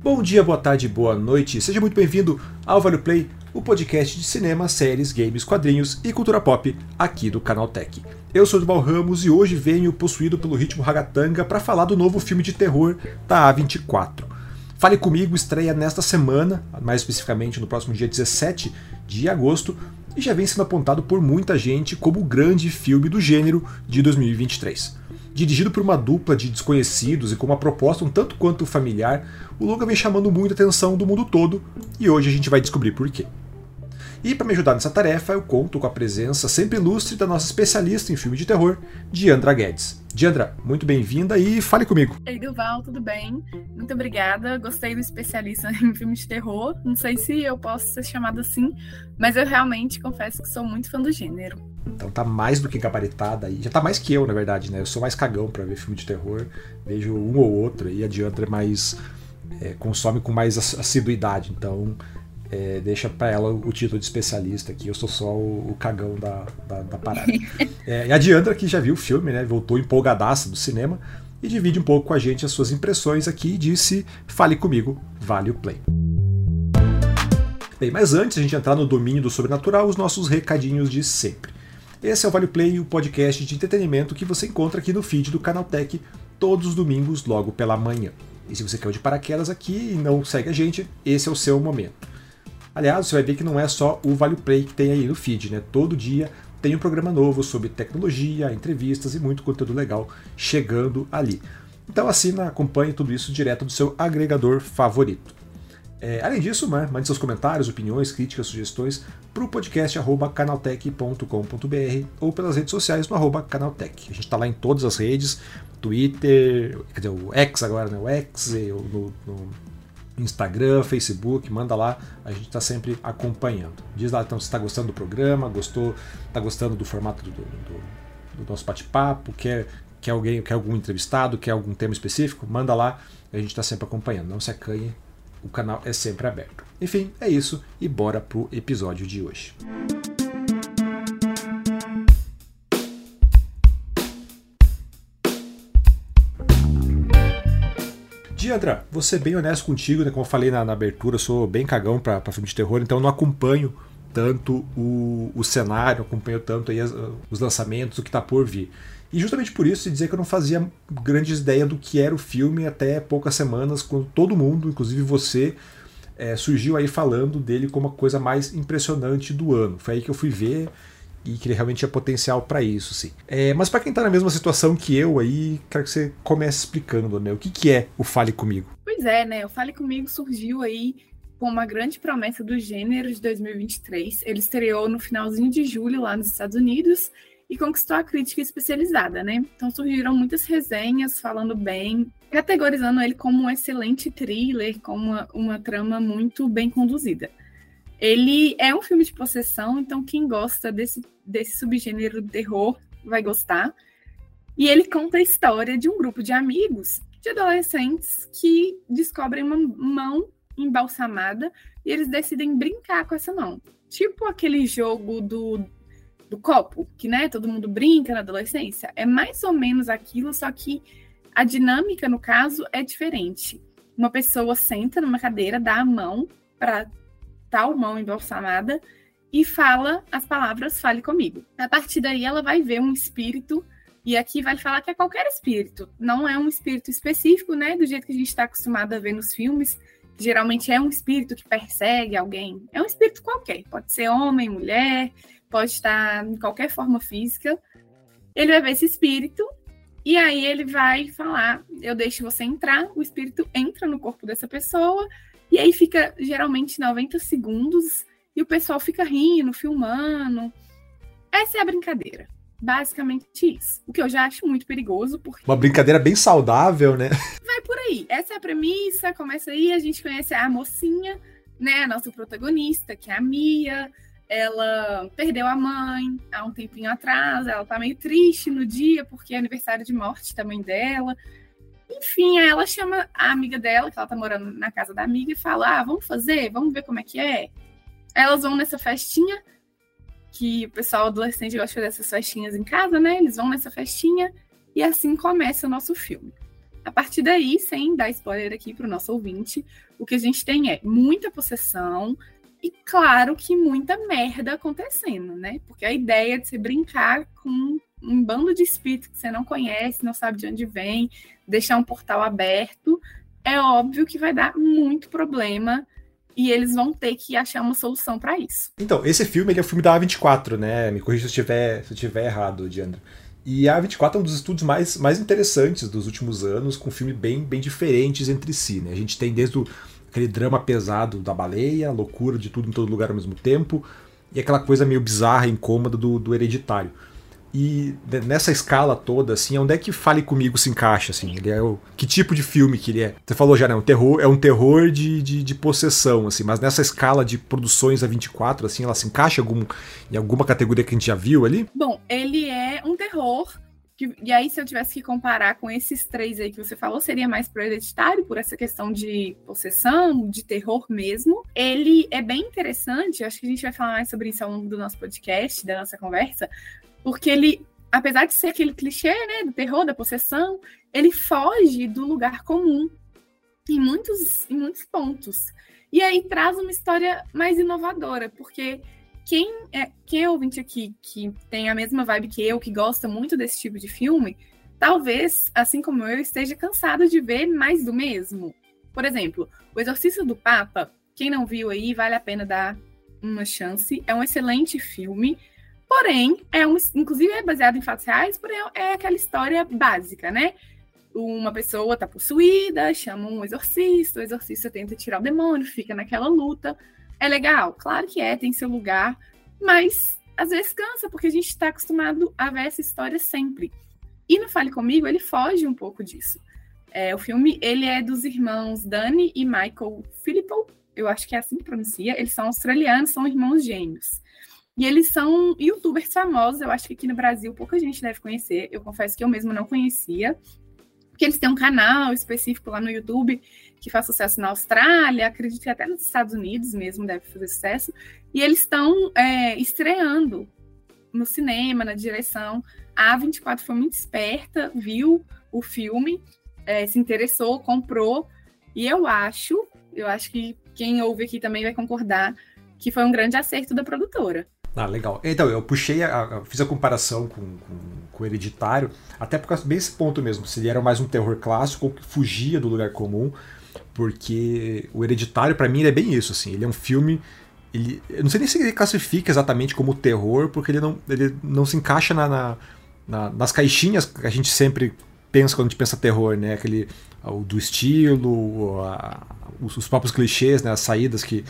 Bom dia, boa tarde, boa noite. Seja muito bem-vindo ao Vale Play, o podcast de cinema, séries, games, quadrinhos e cultura pop aqui do Canal Tech. Eu sou o Duval Ramos e hoje venho possuído pelo ritmo ragatanga para falar do novo filme de terror da A24. Fale Comigo estreia nesta semana, mais especificamente no próximo dia 17 de agosto, e já vem sendo apontado por muita gente como o grande filme do gênero de 2023. Dirigido por uma dupla de desconhecidos e com uma proposta um tanto quanto familiar, o longa vem chamando muita atenção do mundo todo e hoje a gente vai descobrir por quê. E para me ajudar nessa tarefa, eu conto com a presença sempre ilustre da nossa especialista em filme de terror, Diandra Guedes. Diandra, muito bem-vinda e fale comigo. Ei, Duval, tudo bem? Muito obrigada. Gostei do especialista em filme de terror. Não sei se eu posso ser chamada assim, mas eu realmente confesso que sou muito fã do gênero. Então tá mais do que gabaritada aí. Já tá mais que eu, na verdade, né? Eu sou mais cagão para ver filme de terror. Vejo um ou outro e a Diandra é mais. É, consome com mais assiduidade. Então é, deixa para ela o título de especialista aqui, eu sou só o, o cagão da, da, da parada. é, e a Diandra, que já viu o filme, né, voltou empolgadaça do cinema, e divide um pouco com a gente as suas impressões aqui e disse: fale comigo, vale o play. Bem, mas antes de a gente entrar no domínio do sobrenatural, os nossos recadinhos de sempre. Esse é o Vale Play, o podcast de entretenimento que você encontra aqui no feed do Canal Tech todos os domingos, logo pela manhã. E se você caiu de paraquedas aqui e não segue a gente, esse é o seu momento. Aliás, você vai ver que não é só o Vale Play que tem aí no feed, né? Todo dia tem um programa novo sobre tecnologia, entrevistas e muito conteúdo legal chegando ali. Então assina, acompanhe tudo isso direto do seu agregador favorito. É, além disso, né, mande seus comentários, opiniões, críticas, sugestões para o podcast canaltech.com.br ou pelas redes sociais no arroba canaltech. A gente está lá em todas as redes, Twitter, quer dizer, o X agora, né, o X, no, no Instagram, Facebook, manda lá, a gente está sempre acompanhando. Diz lá então se está gostando do programa, gostou, está gostando do formato do, do, do nosso bate-papo, quer, quer alguém, quer algum entrevistado, quer algum tema específico, manda lá, a gente está sempre acompanhando. Não se acanhe, o canal é sempre aberto. Enfim, é isso e bora pro episódio de hoje. Diandra, vou ser bem honesto contigo, né? Como eu falei na, na abertura, eu sou bem cagão pra filme de terror, então não acompanho tanto o, o cenário, acompanho tanto aí as, os lançamentos, o que tá por vir. E justamente por isso, dizer que eu não fazia grandes ideia do que era o filme até poucas semanas, quando todo mundo, inclusive você, é, surgiu aí falando dele como a coisa mais impressionante do ano. Foi aí que eu fui ver e que ele realmente tinha potencial para isso, sim. É, mas para quem tá na mesma situação que eu aí, quero que você comece explicando, né? O que, que é o Fale Comigo? Pois é, né? O Fale Comigo surgiu aí com uma grande promessa do gênero de 2023. Ele estreou no finalzinho de julho lá nos Estados Unidos e conquistou a crítica especializada, né? Então surgiram muitas resenhas falando bem, categorizando ele como um excelente thriller, com uma, uma trama muito bem conduzida. Ele é um filme de possessão, então quem gosta desse, desse subgênero de terror vai gostar. E ele conta a história de um grupo de amigos, de adolescentes, que descobrem uma mão embalsamada e eles decidem brincar com essa mão. Tipo aquele jogo do, do copo, que né, todo mundo brinca na adolescência. É mais ou menos aquilo, só que a dinâmica, no caso, é diferente. Uma pessoa senta numa cadeira, dá a mão para tal mão embalsamada e fala as palavras fale comigo. A partir daí ela vai ver um espírito e aqui vai falar que é qualquer espírito, não é um espírito específico, né, do jeito que a gente está acostumado a ver nos filmes, geralmente é um espírito que persegue alguém. É um espírito qualquer, pode ser homem, mulher, pode estar em qualquer forma física. Ele vai ver esse espírito e aí ele vai falar: Eu deixo você entrar. O espírito entra no corpo dessa pessoa e aí fica geralmente 90 segundos e o pessoal fica rindo, filmando. Essa é a brincadeira. Basicamente isso. O que eu já acho muito perigoso. Porque... Uma brincadeira bem saudável, né? Vai por aí. Essa é a premissa. Começa aí, a gente conhece a mocinha, né? A nossa protagonista, que é a Mia. Ela perdeu a mãe há um tempinho atrás. Ela tá meio triste no dia, porque é aniversário de morte da mãe dela. Enfim, ela chama a amiga dela, que ela tá morando na casa da amiga, e fala: Ah, vamos fazer, vamos ver como é que é. Elas vão nessa festinha, que o pessoal adolescente gosta de fazer essas festinhas em casa, né? Eles vão nessa festinha e assim começa o nosso filme. A partir daí, sem dar spoiler aqui para o nosso ouvinte, o que a gente tem é muita possessão e, claro, que muita merda acontecendo, né? Porque a ideia de você brincar com um bando de espíritos que você não conhece, não sabe de onde vem, deixar um portal aberto, é óbvio que vai dar muito problema e eles vão ter que achar uma solução para isso. Então, esse filme ele é o filme da A24, né? Me corrija se eu estiver, se eu estiver errado, Diandra. E a A24 é um dos estudos mais, mais interessantes dos últimos anos, com um filme bem, bem diferentes entre si. Né? A gente tem desde o, aquele drama pesado da baleia, loucura de tudo em todo lugar ao mesmo tempo, e aquela coisa meio bizarra, incômoda do, do hereditário. E nessa escala toda, assim, onde é que Fale Comigo se encaixa, assim? Ele é o... Que tipo de filme que ele é? Você falou já, né? Um terror, é um terror de, de, de possessão, assim, mas nessa escala de produções a 24, assim, ela se encaixa algum, em alguma categoria que a gente já viu ali? Bom, ele é um terror que, e aí, se eu tivesse que comparar com esses três aí que você falou, seria mais pro hereditário, por essa questão de possessão, de terror mesmo. Ele é bem interessante, acho que a gente vai falar mais sobre isso ao longo do nosso podcast, da nossa conversa, porque ele, apesar de ser aquele clichê, né, do terror, da possessão, ele foge do lugar comum em muitos, em muitos pontos. E aí traz uma história mais inovadora, porque quem é, quem é ouvinte aqui que tem a mesma vibe que eu, que gosta muito desse tipo de filme, talvez, assim como eu, esteja cansado de ver mais do mesmo. Por exemplo, O Exorcista do Papa, quem não viu aí, vale a pena dar uma chance. É um excelente filme. Porém, é um, inclusive é baseado em fatos reais, porém é aquela história básica, né? Uma pessoa tá possuída, chama um exorcista, o exorcista tenta tirar o demônio, fica naquela luta. É legal? Claro que é, tem seu lugar, mas às vezes cansa, porque a gente está acostumado a ver essa história sempre. E no Fale Comigo, ele foge um pouco disso. É, o filme, ele é dos irmãos Dani e Michael Filippo, eu acho que é assim que pronuncia, eles são australianos, são irmãos gêmeos. E eles são youtubers famosos, eu acho que aqui no Brasil pouca gente deve conhecer. Eu confesso que eu mesmo não conhecia. Porque eles têm um canal específico lá no YouTube que faz sucesso na Austrália, acredito que até nos Estados Unidos mesmo deve fazer sucesso. E eles estão é, estreando no cinema, na direção. A A24 foi muito esperta, viu o filme, é, se interessou, comprou. E eu acho, eu acho que quem ouve aqui também vai concordar, que foi um grande acerto da produtora. Ah, legal. Então, eu puxei, a, fiz a comparação com, com, com, o Hereditário, até por causa desse ponto mesmo, se ele era mais um terror clássico ou que fugia do lugar comum, porque o Hereditário, para mim, é bem isso, assim, ele é um filme... Ele, eu não sei nem se ele classifica exatamente como terror, porque ele não, ele não se encaixa na, na, na nas caixinhas que a gente sempre pensa quando a gente pensa terror, né? Aquele o do estilo, a, os, os próprios clichês, né? as saídas que,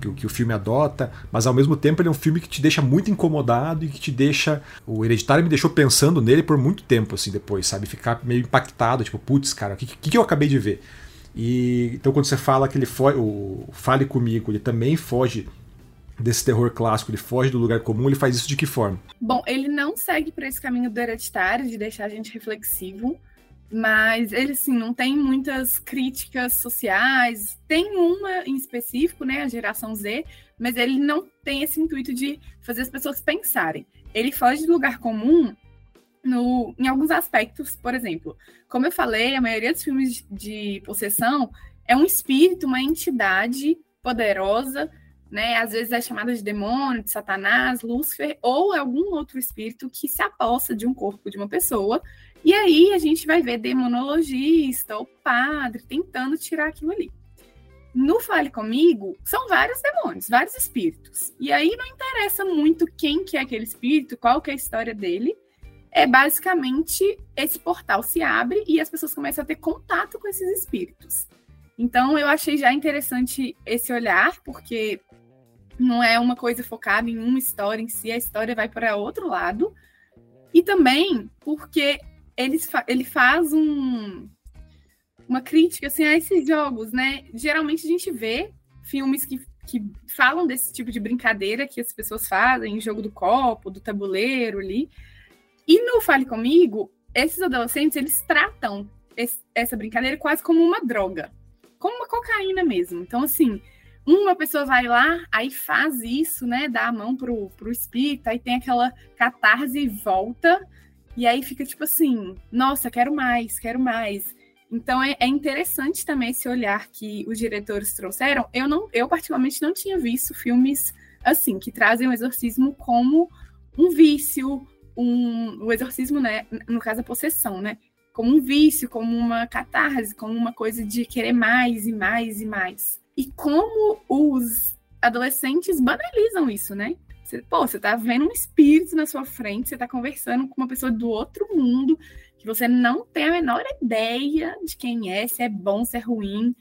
que, que, o filme adota, mas ao mesmo tempo ele é um filme que te deixa muito incomodado e que te deixa. O Hereditário me deixou pensando nele por muito tempo, assim, depois, sabe? Ficar meio impactado, tipo, putz, cara, o que, que, eu acabei de ver? E então quando você fala que ele foge, o Fale Comigo, ele também foge desse terror clássico, ele foge do lugar comum, ele faz isso de que forma? Bom, ele não segue para esse caminho do hereditário, de deixar a gente reflexivo. Mas ele, assim, não tem muitas críticas sociais. Tem uma em específico, né, a geração Z, mas ele não tem esse intuito de fazer as pessoas pensarem. Ele foge do lugar comum no, em alguns aspectos, por exemplo. Como eu falei, a maioria dos filmes de possessão é um espírito, uma entidade poderosa, né? Às vezes é chamada de demônio, de Satanás, Lúcifer, ou algum outro espírito que se aposta de um corpo de uma pessoa e aí a gente vai ver demonologista ou padre tentando tirar aquilo ali. No Fale Comigo, são vários demônios, vários espíritos. E aí não interessa muito quem que é aquele espírito, qual que é a história dele. É basicamente esse portal se abre e as pessoas começam a ter contato com esses espíritos. Então eu achei já interessante esse olhar, porque não é uma coisa focada em uma história em si, a história vai para outro lado. E também porque ele, ele faz um, uma crítica assim, a esses jogos, né? Geralmente a gente vê filmes que, que falam desse tipo de brincadeira que as pessoas fazem, jogo do copo, do tabuleiro ali. E no Fale Comigo, esses adolescentes, eles tratam esse, essa brincadeira quase como uma droga. Como uma cocaína mesmo. Então, assim, uma pessoa vai lá, aí faz isso, né? Dá a mão pro, pro espírito, aí tem aquela catarse e volta. E aí fica tipo assim, nossa, quero mais, quero mais. Então é, é, interessante também esse olhar que os diretores trouxeram. Eu não, eu particularmente não tinha visto filmes assim que trazem o exorcismo como um vício, um, o exorcismo, né, no caso a possessão, né, como um vício, como uma catarse, como uma coisa de querer mais e mais e mais. E como os adolescentes banalizam isso, né? Você, pô, você tá vendo um espírito na sua frente, você tá conversando com uma pessoa do outro mundo, que você não tem a menor ideia de quem é, se é bom, se é ruim.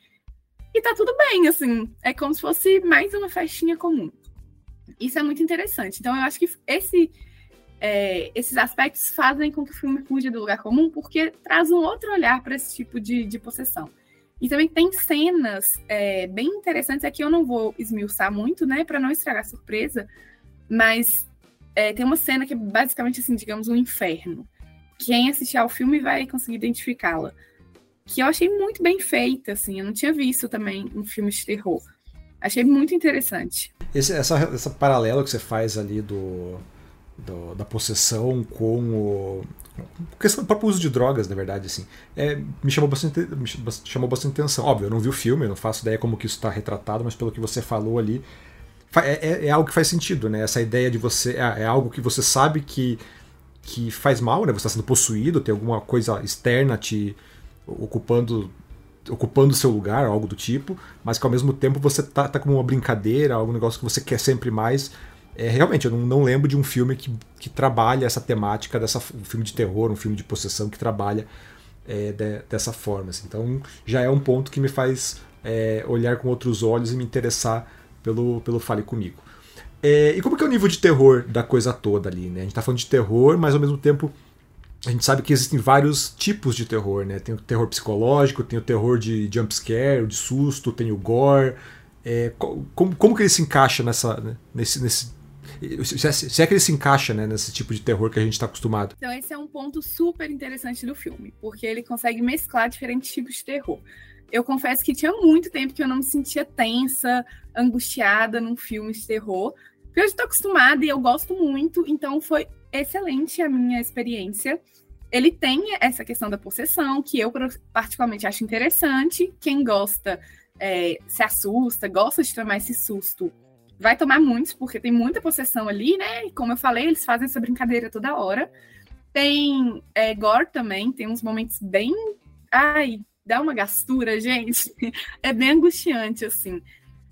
E tá tudo bem, assim. É como se fosse mais uma festinha comum. Isso é muito interessante. Então, eu acho que esse, é, esses aspectos fazem com que o filme fuja do lugar comum, porque traz um outro olhar para esse tipo de, de possessão. E também tem cenas é, bem interessantes, aqui eu não vou esmiuçar muito, né, para não estragar a surpresa, mas é, tem uma cena que é basicamente, assim, digamos, um inferno. Quem assistir ao filme vai conseguir identificá-la. Que eu achei muito bem feita, assim, eu não tinha visto também um filme de terror. Achei muito interessante. Esse, essa, essa paralela que você faz ali do, do da possessão com o, questão do próprio uso de drogas, na verdade, assim, é, me chamou bastante, me chamou bastante atenção. Óbvio, eu não vi o filme, eu não faço ideia como que isso está retratado, mas pelo que você falou ali, é, é, é, algo que faz sentido, né? Essa ideia de você. É, é, algo que você sabe que, que faz mal, né? Você está sendo possuído, tem alguma coisa externa te ocupando ocupando seu lugar, algo do tipo, mas que ao mesmo tempo você tá, tá como uma brincadeira, algum negócio que você quer sempre mais. É, realmente, eu não, não lembro de um filme que, que trabalha essa temática, dessa, um filme de terror, um filme de possessão que trabalha é, de, dessa forma. Assim. Então já é um ponto que me faz é, olhar com outros olhos e me interessar pelo, pelo Fale Comigo. É, e como que é o nível de terror da coisa toda ali, né? A gente tá falando de terror, mas ao mesmo tempo a gente sabe que existem vários tipos de terror, né? Tem o terror psicológico, tem o terror de jumpscare, de susto, tem o gore. É, como, como que ele se encaixa nessa, né? nesse, nesse se é, se é que ele se encaixa né, nesse tipo de terror que a gente está acostumado. Então, esse é um ponto super interessante do filme, porque ele consegue mesclar diferentes tipos de terror eu confesso que tinha muito tempo que eu não me sentia tensa, angustiada num filme de terror. Porque eu estou acostumada e eu gosto muito, então foi excelente a minha experiência. Ele tem essa questão da possessão, que eu particularmente acho interessante. Quem gosta é, se assusta, gosta de tomar esse susto, vai tomar muitos, porque tem muita possessão ali, né? E como eu falei, eles fazem essa brincadeira toda hora. Tem é, gore também, tem uns momentos bem. Ai, dá uma gastura, gente. É bem angustiante, assim.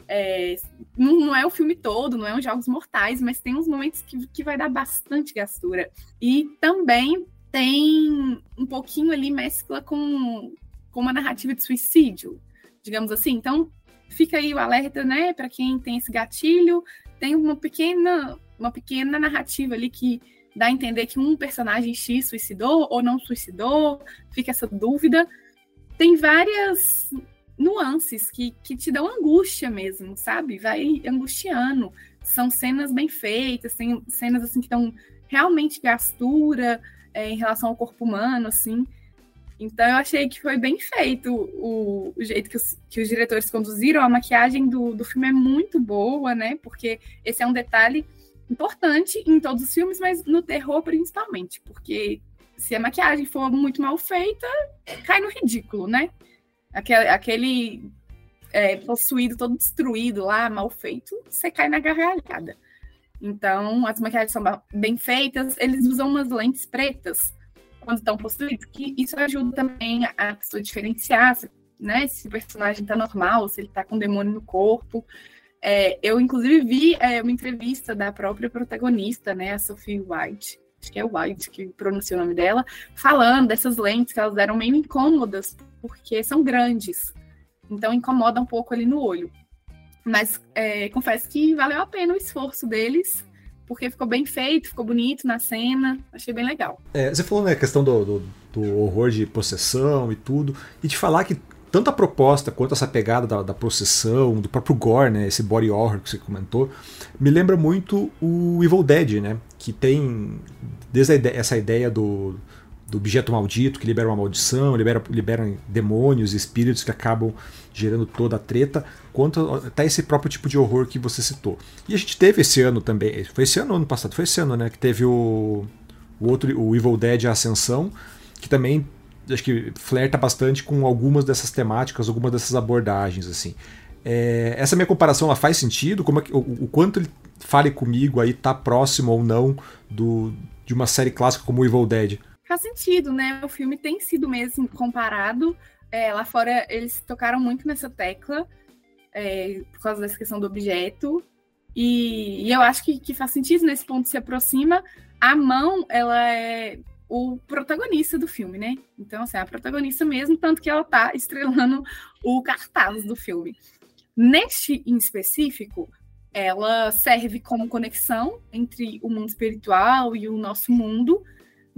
É, não, não, é o filme todo, não é um Jogos Mortais, mas tem uns momentos que, que vai dar bastante gastura. E também tem um pouquinho ali mescla com, com uma narrativa de suicídio, digamos assim. Então, fica aí o alerta, né, para quem tem esse gatilho. Tem uma pequena, uma pequena narrativa ali que dá a entender que um personagem X suicidou ou não suicidou, fica essa dúvida tem várias nuances que, que te dão angústia mesmo, sabe? Vai angustiando. São cenas bem feitas, tem cenas assim que dão realmente gastura é, em relação ao corpo humano, assim. Então eu achei que foi bem feito o, o jeito que os, que os diretores conduziram. A maquiagem do, do filme é muito boa, né? Porque esse é um detalhe importante em todos os filmes, mas no terror principalmente, porque se a maquiagem for muito mal feita, cai no ridículo, né? Aquele, aquele é, possuído todo destruído lá, mal feito, você cai na gargalhada. Então, as maquiagens são bem feitas, eles usam umas lentes pretas quando estão possuídos, que isso ajuda também a pessoa diferenciar né, se o personagem está normal, se ele está com demônio no corpo. É, eu, inclusive, vi é, uma entrevista da própria protagonista, né, a Sophie White, acho que é White que pronuncia o nome dela, falando dessas lentes que elas eram meio incômodas, porque são grandes. Então incomoda um pouco ali no olho. Mas é, confesso que valeu a pena o esforço deles, porque ficou bem feito, ficou bonito na cena, achei bem legal. É, você falou, né, a questão do, do, do, horror de possessão e tudo, e de falar que tanto a proposta quanto essa pegada da, da possessão, do próprio gore, né, esse body horror que você comentou, me lembra muito o Evil Dead, né, que tem desde ideia, essa ideia do, do objeto maldito que libera uma maldição, libera, libera demônios, espíritos que acabam gerando toda a treta, quanto até esse próprio tipo de horror que você citou. E a gente teve esse ano também, foi esse ano ano passado? Foi esse ano, né, que teve o, o outro, o Evil Dead Ascensão, que também acho que flerta bastante com algumas dessas temáticas, algumas dessas abordagens, assim. É, essa minha comparação ela faz sentido? Como é que, o, o, quanto ele fale comigo aí tá próximo ou não do, de uma série clássica como Evil Dead? Faz sentido, né? O filme tem sido mesmo comparado. É, lá fora eles tocaram muito nessa tecla é, por causa dessa questão do objeto. E, e eu acho que, que, faz sentido nesse ponto se aproxima. A mão, ela é o protagonista do filme, né? Então, assim, é a protagonista mesmo, tanto que ela tá estrelando o cartaz do filme. Neste em específico, ela serve como conexão entre o mundo espiritual e o nosso mundo,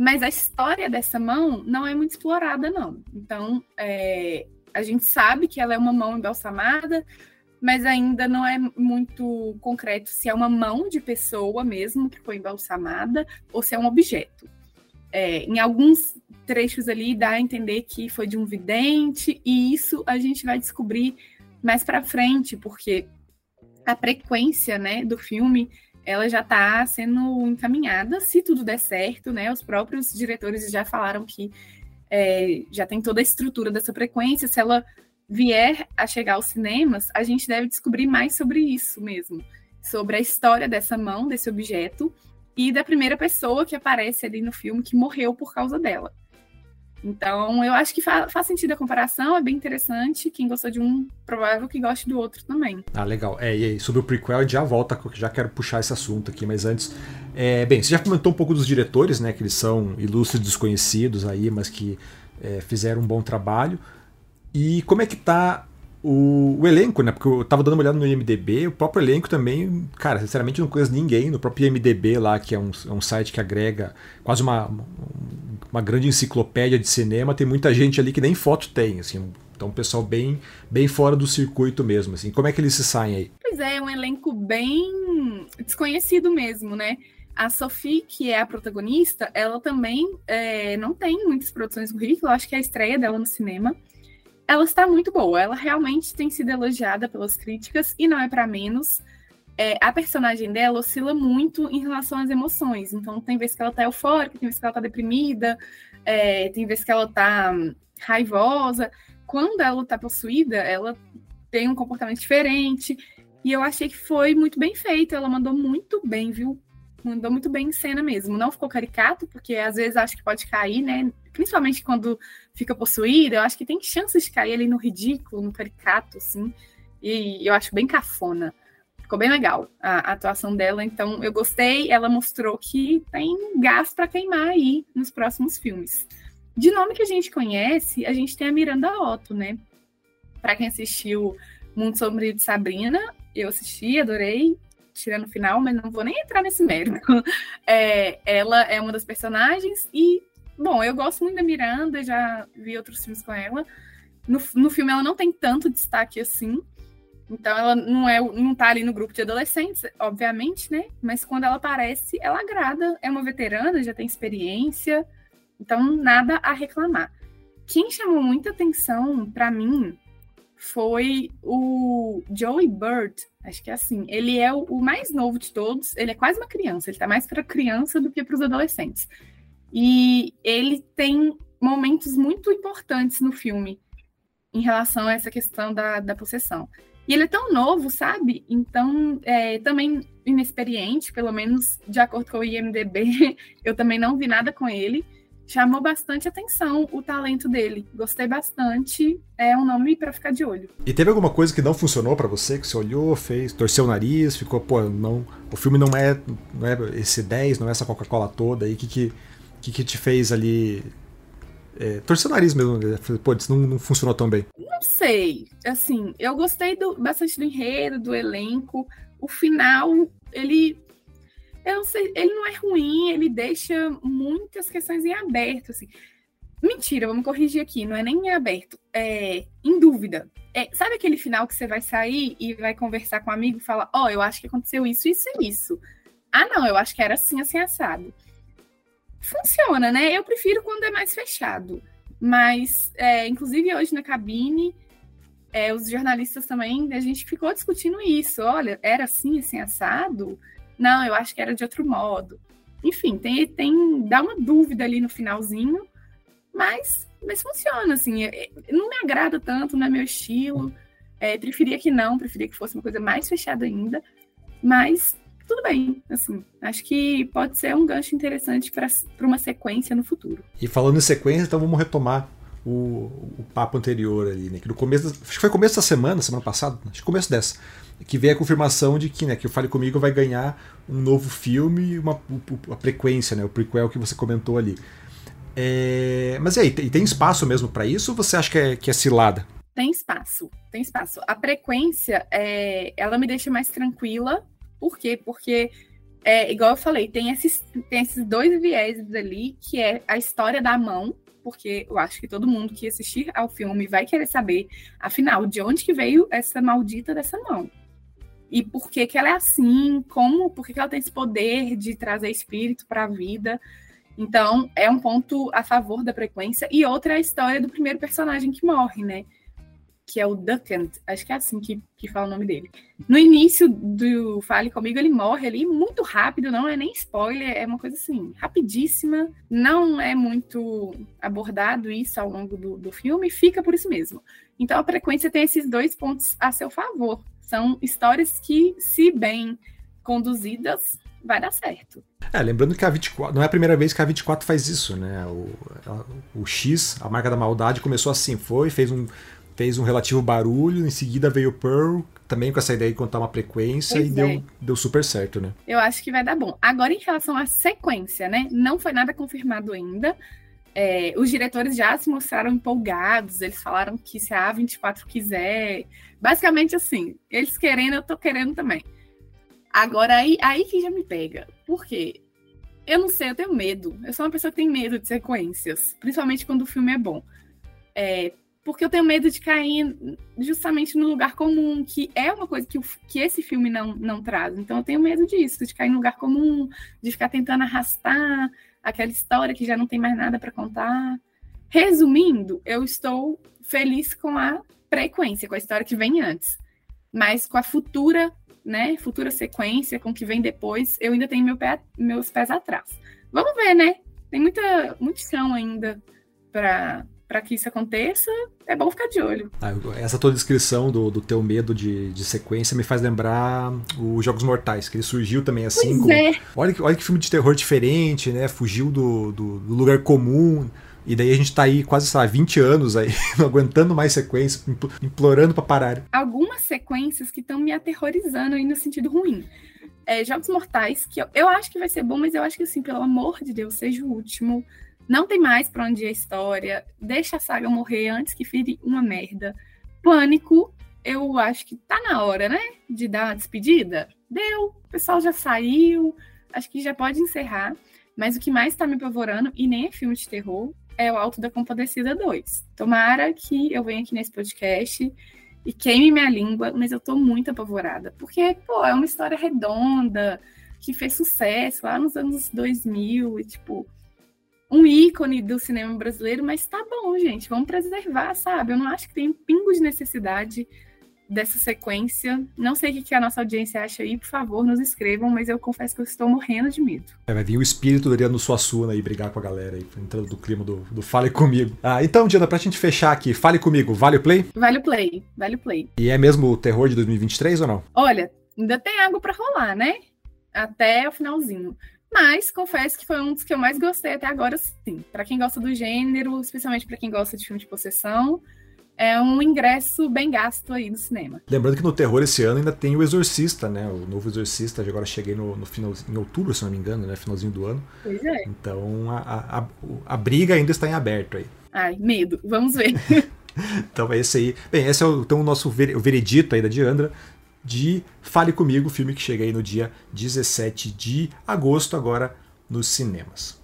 mas a história dessa mão não é muito explorada, não. Então, é, a gente sabe que ela é uma mão embalsamada, mas ainda não é muito concreto se é uma mão de pessoa mesmo que foi embalsamada ou se é um objeto. É, em alguns trechos ali dá a entender que foi de um vidente, e isso a gente vai descobrir mais para frente, porque a frequência né, do filme ela já está sendo encaminhada, se tudo der certo, né? Os próprios diretores já falaram que é, já tem toda a estrutura dessa frequência, se ela vier a chegar aos cinemas, a gente deve descobrir mais sobre isso mesmo, sobre a história dessa mão, desse objeto, e da primeira pessoa que aparece ali no filme que morreu por causa dela. Então, eu acho que fa faz sentido a comparação, é bem interessante. Quem gostou de um, provável que goste do outro também. Ah, legal. É, e aí, sobre o prequel, a gente já volta, já quero puxar esse assunto aqui, mas antes. É, bem, você já comentou um pouco dos diretores, né? Que eles são ilustres desconhecidos aí, mas que é, fizeram um bom trabalho. E como é que tá o, o, elenco, né? Porque eu tava dando uma olhada no IMDB, o próprio elenco também, cara, sinceramente não conheço ninguém. No próprio IMDB lá, que é um, é um site que agrega quase uma, uma grande enciclopédia de cinema, tem muita gente ali que nem foto tem, assim. Então, um pessoal bem, bem fora do circuito mesmo, assim. Como é que eles se saem aí? Pois é, é um elenco bem desconhecido mesmo, né? A Sophie, que é a protagonista, ela também é, não tem muitas produções no currículo, acho que é a estreia dela no cinema ela está muito boa. Ela realmente tem sido elogiada pelas críticas e não é para menos. É, a personagem dela oscila muito em relação às emoções. Então, tem vezes que ela tá eufórica, tem vezes que ela tá deprimida, é, tem vezes que ela tá raivosa. Quando ela tá possuída, ela tem um comportamento diferente. E eu achei que foi muito bem feito. Ela mandou muito bem, viu? Mandou muito bem em cena mesmo. Não ficou caricato, porque às vezes acho que pode cair, né? Principalmente quando fica possuída, eu acho que tem chances de cair ali no ridículo, no caricato, assim. E eu acho bem cafona. Ficou bem legal a, a atuação dela, então eu gostei. Ela mostrou que tem gás para queimar aí nos próximos filmes. De nome que a gente conhece, a gente tem a Miranda Otto, né? Para quem assistiu Mundo Sombrio de Sabrina, eu assisti, adorei, tirando o final, mas não vou nem entrar nesse mérito. É, ela é uma das personagens e Bom, eu gosto muito da Miranda, já vi outros filmes com ela. No, no filme ela não tem tanto destaque assim. Então ela não é não tá ali no grupo de adolescentes, obviamente, né? Mas quando ela aparece, ela agrada, é uma veterana, já tem experiência. Então nada a reclamar. Quem chamou muita atenção para mim foi o Joey Bird, acho que é assim. Ele é o, mais novo de todos, ele é quase uma criança, ele tá mais para criança do que para os adolescentes. E ele tem momentos muito importantes no filme em relação a essa questão da, da possessão. E ele é tão novo, sabe? Então, é, também inexperiente, pelo menos de acordo com o IMDB, eu também não vi nada com ele. Chamou bastante atenção o talento dele. Gostei bastante. É um nome para ficar de olho. E teve alguma coisa que não funcionou para você, que você olhou, fez, torceu o nariz, ficou, pô, não, o filme não é, não é esse 10, não é essa Coca-Cola toda aí, que que que, que te fez ali é, torcer o nariz mesmo. Né? Pô, isso não, não funcionou tão bem. Não sei. Assim, eu gostei do, bastante do enredo, do elenco. O final, ele. Eu não sei, ele não é ruim, ele deixa muitas questões em aberto, assim. Mentira, vamos corrigir aqui, não é nem em aberto, é em dúvida. É, sabe aquele final que você vai sair e vai conversar com um amigo e fala, ó, oh, eu acho que aconteceu isso, isso e isso. Ah, não, eu acho que era assim, assim, assado funciona, né? Eu prefiro quando é mais fechado. Mas, é, inclusive hoje na cabine, é, os jornalistas também, a gente ficou discutindo isso. Olha, era assim, assim, assado? Não, eu acho que era de outro modo. Enfim, tem, tem dá uma dúvida ali no finalzinho, mas mas funciona, assim. É, é, não me agrada tanto, não é meu estilo. É, preferia que não, preferia que fosse uma coisa mais fechada ainda. Mas tudo bem, assim. Acho que pode ser um gancho interessante para uma sequência no futuro. E falando em sequência, então vamos retomar o, o papo anterior ali, né? Que no começo, acho que foi começo da semana, semana passada, acho que começo dessa, que veio a confirmação de que, né, que o Fale Comigo vai ganhar um novo filme, uma, uma frequência, né? O prequel que você comentou ali. É, mas e aí, tem espaço mesmo para isso ou você acha que é, que é cilada? Tem espaço, tem espaço. A frequência, é, ela me deixa mais tranquila. Por quê? Porque, é, igual eu falei, tem esses, tem esses dois vieses ali, que é a história da mão, porque eu acho que todo mundo que assistir ao filme vai querer saber, afinal, de onde que veio essa maldita dessa mão. E por que, que ela é assim, como, por que, que ela tem esse poder de trazer espírito para a vida. Então, é um ponto a favor da frequência. E outra é a história do primeiro personagem que morre, né? Que é o Duckant, acho que é assim que, que fala o nome dele. No início do Fale Comigo, ele morre ali muito rápido, não é nem spoiler, é uma coisa assim, rapidíssima. Não é muito abordado isso ao longo do, do filme, fica por isso mesmo. Então, a frequência tem esses dois pontos a seu favor. São histórias que, se bem conduzidas, vai dar certo. É, lembrando que a 24 não é a primeira vez que a 24 faz isso, né? O, o X, a marca da maldade, começou assim, foi, fez um, fez um relativo barulho, em seguida veio o Pearl, também com essa ideia de contar uma frequência pois e é. deu, deu super certo, né? Eu acho que vai dar bom. Agora, em relação à sequência, né? Não foi nada confirmado ainda. É, os diretores já se mostraram empolgados, eles falaram que se a A24 quiser. Basicamente assim, eles querendo, eu tô querendo também. Agora, aí, aí que já me pega. Por quê? Eu não sei, eu tenho medo. Eu sou uma pessoa que tem medo de sequências, principalmente quando o filme é bom. É, porque eu tenho medo de cair justamente no lugar comum, que é uma coisa que, o, que esse filme não, não traz. Então eu tenho medo disso, de cair no lugar comum, de ficar tentando arrastar aquela história que já não tem mais nada para contar. Resumindo, eu estou feliz com a frequência, com a história que vem antes. Mas com a futura né, futura sequência, com o que vem depois, eu ainda tenho meu pé, meus pés atrás. Vamos ver, né? Tem muita, muito chão ainda para para que isso aconteça, é bom ficar de olho. Ah, essa tua descrição do, do teu medo de, de sequência me faz lembrar os Jogos Mortais, que ele surgiu também assim. Como, é. olha, olha que filme de terror diferente, né? Fugiu do, do, do lugar comum. E daí a gente tá aí quase, sei lá, 20 anos aí, não aguentando mais sequências, implorando para parar. Algumas sequências que estão me aterrorizando aí no sentido ruim. É, Jogos Mortais, que eu, eu, acho que vai ser bom, mas eu acho que assim, pelo amor de Deus, seja o último. Não tem mais pra onde ir a história. Deixa a saga morrer antes que vire uma merda. Pânico, eu acho que tá na hora, né? De dar uma despedida. Deu, o pessoal já saiu, acho que já pode encerrar. Mas o que mais tá me apavorando, e nem é filme de terror, é o Alto da Compadecida 2. Tomara que eu venha aqui nesse podcast e queime minha língua, mas eu tô muito apavorada. Porque, pô, é uma história redonda, que fez sucesso lá nos anos 2000 e, tipo, um ícone do cinema brasileiro, mas tá bom, gente, vamos preservar, sabe? Eu não acho que tem um pingo de necessidade dessa sequência. Não sei o que a nossa audiência acha aí, por favor, nos escrevam, mas eu confesso que eu estou morrendo de medo. É, vai vir o espírito do Adriano Suassuna aí brigar com a galera aí, entrando do clima do, do Fale Comigo. Ah, então, Diana, pra gente fechar aqui, Fale Comigo, vale o play? Vale o play, vale o play. E é mesmo o terror de 2023 ou não? Olha, ainda tem água para rolar, né? Até o finalzinho. Mas confesso que foi um dos que eu mais gostei até agora, sim. Para quem gosta do gênero, especialmente para quem gosta de filme de possessão, é um ingresso bem gasto aí no cinema. Lembrando que no terror esse ano ainda tem o Exorcista, né? O novo Exorcista, agora cheguei no, no final, em outubro, se não me engano, né? Finalzinho do ano. Pois é. Então a, a, a briga ainda está em aberto aí. Ai, medo. Vamos ver. então é esse aí. Bem, esse é o, então, o nosso ver, o veredito aí da Diandra de Fale Comigo, filme que chega aí no dia 17 de agosto, agora nos cinemas.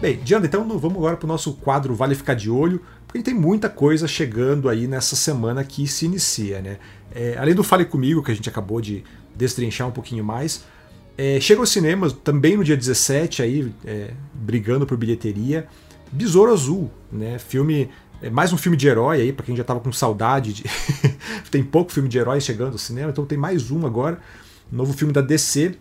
Bem, Diana, então vamos agora para o nosso quadro Vale Ficar de Olho, porque tem muita coisa chegando aí nessa semana que se inicia, né? É, além do Fale Comigo, que a gente acabou de destrinchar um pouquinho mais, é, chega aos cinemas também no dia 17, aí, é, brigando por bilheteria, Besouro Azul, né? Filme é mais um filme de herói aí, para quem já estava com saudade. De... tem pouco filme de herói chegando ao cinema, então tem mais um agora. Novo filme da DC,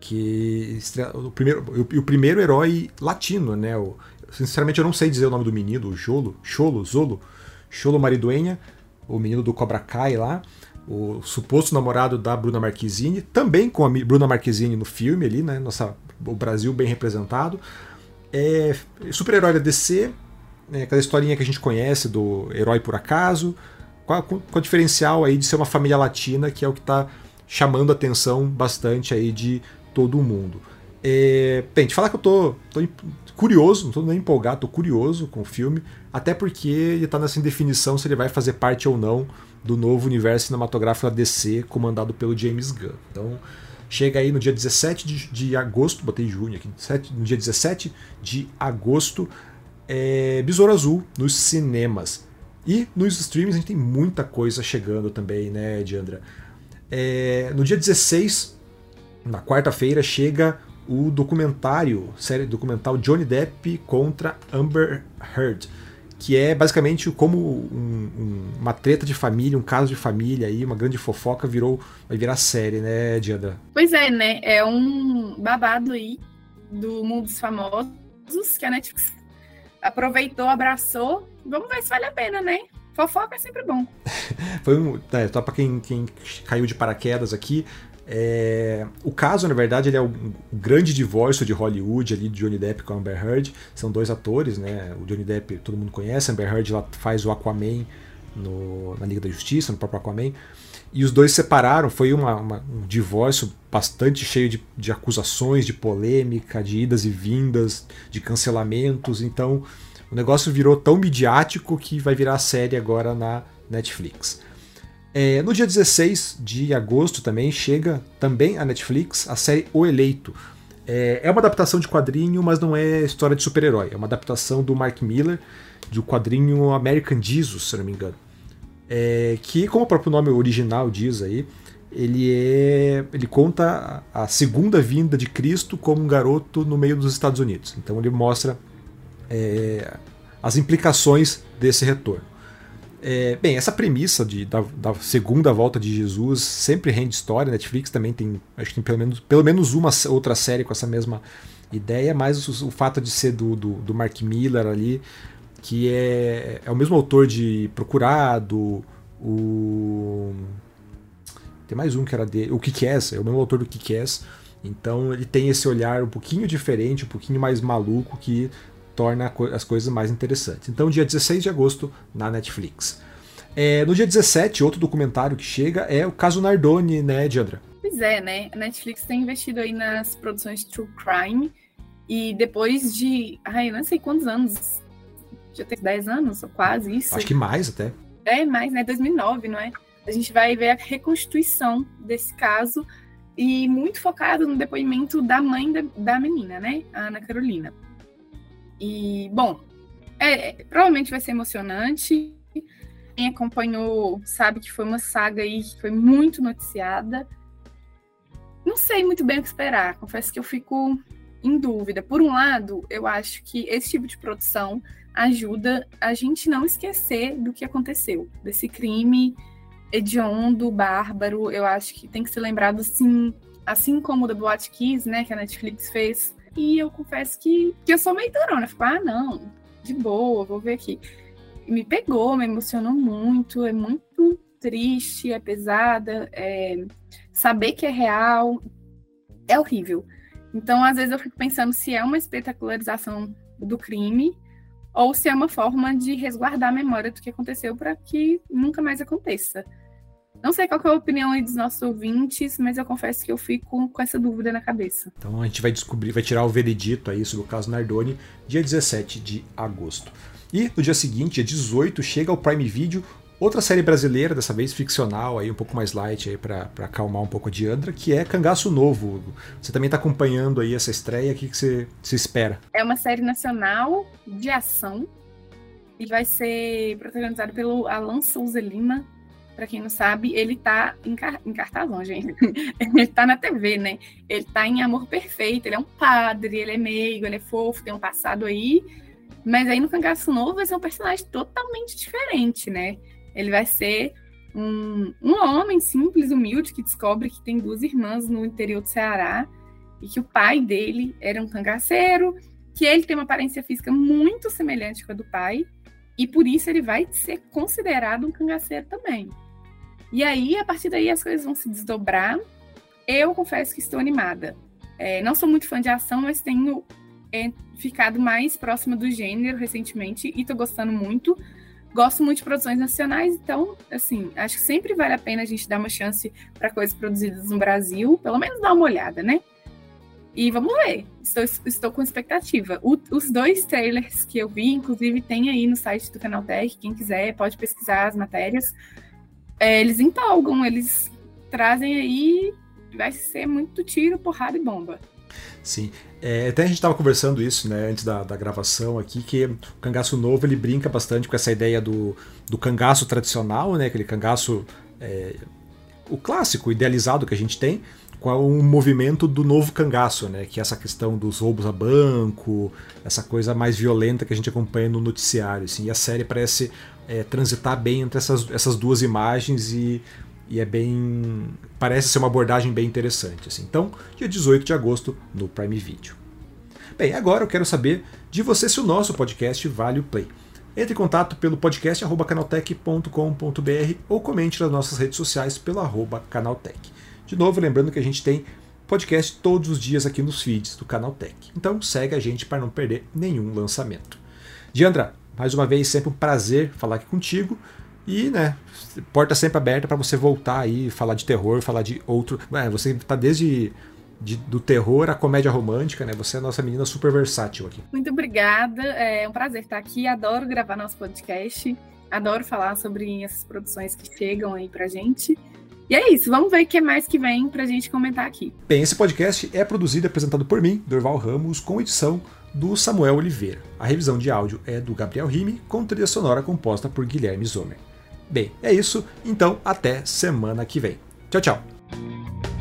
que o primeiro, o, o primeiro herói latino, né? O, sinceramente eu não sei dizer o nome do menino, o Jolo, Cholo, Zolo, Cholo Mariduenha, o menino do Cobra Kai lá, o suposto namorado da Bruna Marquezine, também com a Bruna Marquezine no filme ali, né? Nossa, o Brasil bem representado. É, Super-herói da DC, né, aquela historinha que a gente conhece do herói por acaso, com o diferencial aí de ser uma família latina, que é o que está chamando a atenção bastante aí de todo mundo. É, bem, te falar que eu tô, tô curioso, não tô nem empolgado, tô curioso com o filme, até porque ele tá nessa indefinição se ele vai fazer parte ou não do novo universo cinematográfico da DC, comandado pelo James Gunn. Então, chega aí no dia 17 de, de agosto, botei junho aqui, no dia 17 de agosto, é, Besouro Azul nos cinemas. E nos streams a gente tem muita coisa chegando também, né, Diandra? É, no dia 16, na quarta-feira, chega o documentário, série documental Johnny Depp contra Amber Heard, que é basicamente como um, um, uma treta de família, um caso de família aí, uma grande fofoca virou, vai virar série, né, Diandra? Pois é, né? É um babado aí do mundo dos famosos que a Netflix aproveitou, abraçou. Vamos ver se vale a pena, né? Fofoca é sempre bom. Foi um. É, só pra quem, quem caiu de paraquedas aqui. É, o caso, na verdade, ele é o grande divórcio de Hollywood ali de Johnny Depp com Amber Heard. São dois atores, né? O Johnny Depp todo mundo conhece, Amber Heard ela faz o Aquaman no, na Liga da Justiça, no próprio Aquaman. E os dois se separaram, foi uma, uma, um divórcio bastante cheio de, de acusações, de polêmica, de idas e vindas, de cancelamentos. Então, o negócio virou tão midiático que vai virar série agora na Netflix. É, no dia 16 de agosto também chega também a Netflix a série O Eleito. É, é uma adaptação de quadrinho, mas não é história de super-herói. É uma adaptação do Mark Miller, do quadrinho American Jesus, se não me engano. É, que, como o próprio nome original diz aí, ele é ele conta a segunda vinda de Cristo como um garoto no meio dos Estados Unidos. Então ele mostra é, as implicações desse retorno. É, bem, essa premissa de, da, da, segunda volta de Jesus sempre rende história. Netflix também tem, acho que tem pelo menos, pelo menos uma outra série com essa mesma ideia, mas o, o fato de ser do, do, do, Mark Miller ali, que é, é o mesmo autor de Procurado, o. Tem mais um que era dele, o Kick-Ass, é o mesmo autor do Kick-Ass. Então ele tem esse olhar um pouquinho diferente, um pouquinho mais maluco que torna as coisas mais interessantes. Então, dia 16 de agosto na Netflix. É, no dia 17, outro documentário que chega é o caso Nardoni, né, Diandra? Pois é, né? A Netflix tem investido aí nas produções True Crime e depois de, ai, não sei quantos anos, já tem 10 anos ou quase isso. Acho que mais até. É, mais, né? 2009, não é? A gente vai ver a reconstituição desse caso e muito focado no depoimento da mãe da, da menina, né? A Ana Carolina. E, bom, é, provavelmente vai ser emocionante. Quem acompanhou sabe que foi uma saga aí que foi muito noticiada. Não sei muito bem o que esperar. Confesso que eu fico em dúvida. Por um lado, eu acho que esse tipo de produção ajuda a gente não esquecer do que aconteceu, desse crime hediondo, bárbaro. Eu acho que tem que ser lembrado assim, assim como o The Boate Kiss, né, que a Netflix fez e eu confesso que, que eu sou meio durona. Fico, ah, não, de boa, vou ver aqui. Me pegou, me emocionou muito, é muito triste, é pesada, é... saber que é real é horrível. Então, às vezes, eu fico pensando se é uma espetacularização do crime ou se é uma forma de resguardar a memória do que aconteceu para que nunca mais aconteça. Não sei qual é a opinião aí dos nossos ouvintes, mas eu confesso que eu fico com essa dúvida na cabeça. Então a gente vai descobrir, vai tirar o veredito aí sobre o caso Nardoni, dia 17 de agosto. E no dia seguinte, dia 18, chega ao Prime Video outra série brasileira, dessa vez ficcional, aí um pouco mais light aí para acalmar um pouco a Diandra, que é Cangaço Novo. Você também está acompanhando aí essa estreia, o que, que você, você espera? É uma série nacional de ação e vai ser protagonizada pelo Alan Souza Lima, para quem não sabe, ele tá em, car em cartaz, não, gente. ele tá na TV, né? Ele tá em Amor Perfeito, ele é um padre, ele é meigo, ele é fofo, tem um passado aí. Mas aí no Cangaço Novo vai ser um personagem totalmente diferente, né? Ele vai ser um, um homem simples, humilde, que descobre que tem duas irmãs no interior do Ceará e que o pai dele era um cangaceiro, que ele tem uma aparência física muito semelhante com a do pai, e por isso ele vai ser considerado um cangaceiro também. E aí, a partir daí, as coisas vão se desdobrar. Eu confesso que estou animada. É, não sou muito fã de ação, mas tenho é, ficado mais próxima do gênero recentemente e estou gostando muito. Gosto muito de produções nacionais, então, assim, acho que sempre vale a pena a gente dar uma chance para coisas produzidas no Brasil, pelo menos dar uma olhada, né? E vamos ver. Estou, estou com expectativa. O, os dois trailers que eu vi, inclusive, tem aí no site do Canaltech. Quem quiser pode pesquisar as matérias. É, eles empolgam, eles trazem aí. Vai ser muito tiro, porrada e bomba. Sim. É, até a gente estava conversando isso, né, antes da, da, gravação aqui, que o cangaço novo ele brinca bastante com essa ideia do, do cangaço tradicional, né, aquele cangaço é, o clássico, idealizado que a gente tem, com o movimento do novo cangaço, né, que é essa questão dos roubos a banco, essa coisa mais violenta que a gente acompanha no noticiário, assim, e a série parece é, transitar bem entre essas, essas duas imagens e e é bem. parece ser uma abordagem bem interessante. Assim. Então, dia 18 de agosto no Prime Video. Bem, agora eu quero saber de você se o nosso podcast vale o play. Entre em contato pelo podcast canaltech.com.br ou comente nas nossas redes sociais pelo arroba canaltech. De novo, lembrando que a gente tem podcast todos os dias aqui nos feeds do Canaltech. Então segue a gente para não perder nenhum lançamento. Diandra, mais uma vez, sempre um prazer falar aqui contigo. E, né, porta sempre aberta para você voltar aí, falar de terror, falar de outro. É, você tá desde de, do terror à comédia romântica, né? Você é a nossa menina super versátil aqui. Muito obrigada, é um prazer estar aqui. Adoro gravar nosso podcast, adoro falar sobre essas produções que chegam aí pra gente. E é isso, vamos ver o que mais que vem pra gente comentar aqui. Bem, esse podcast é produzido e apresentado por mim, Dorval Ramos, com edição do Samuel Oliveira. A revisão de áudio é do Gabriel Rime, com trilha sonora composta por Guilherme Zomer. Bem, é isso, então até semana que vem. Tchau, tchau!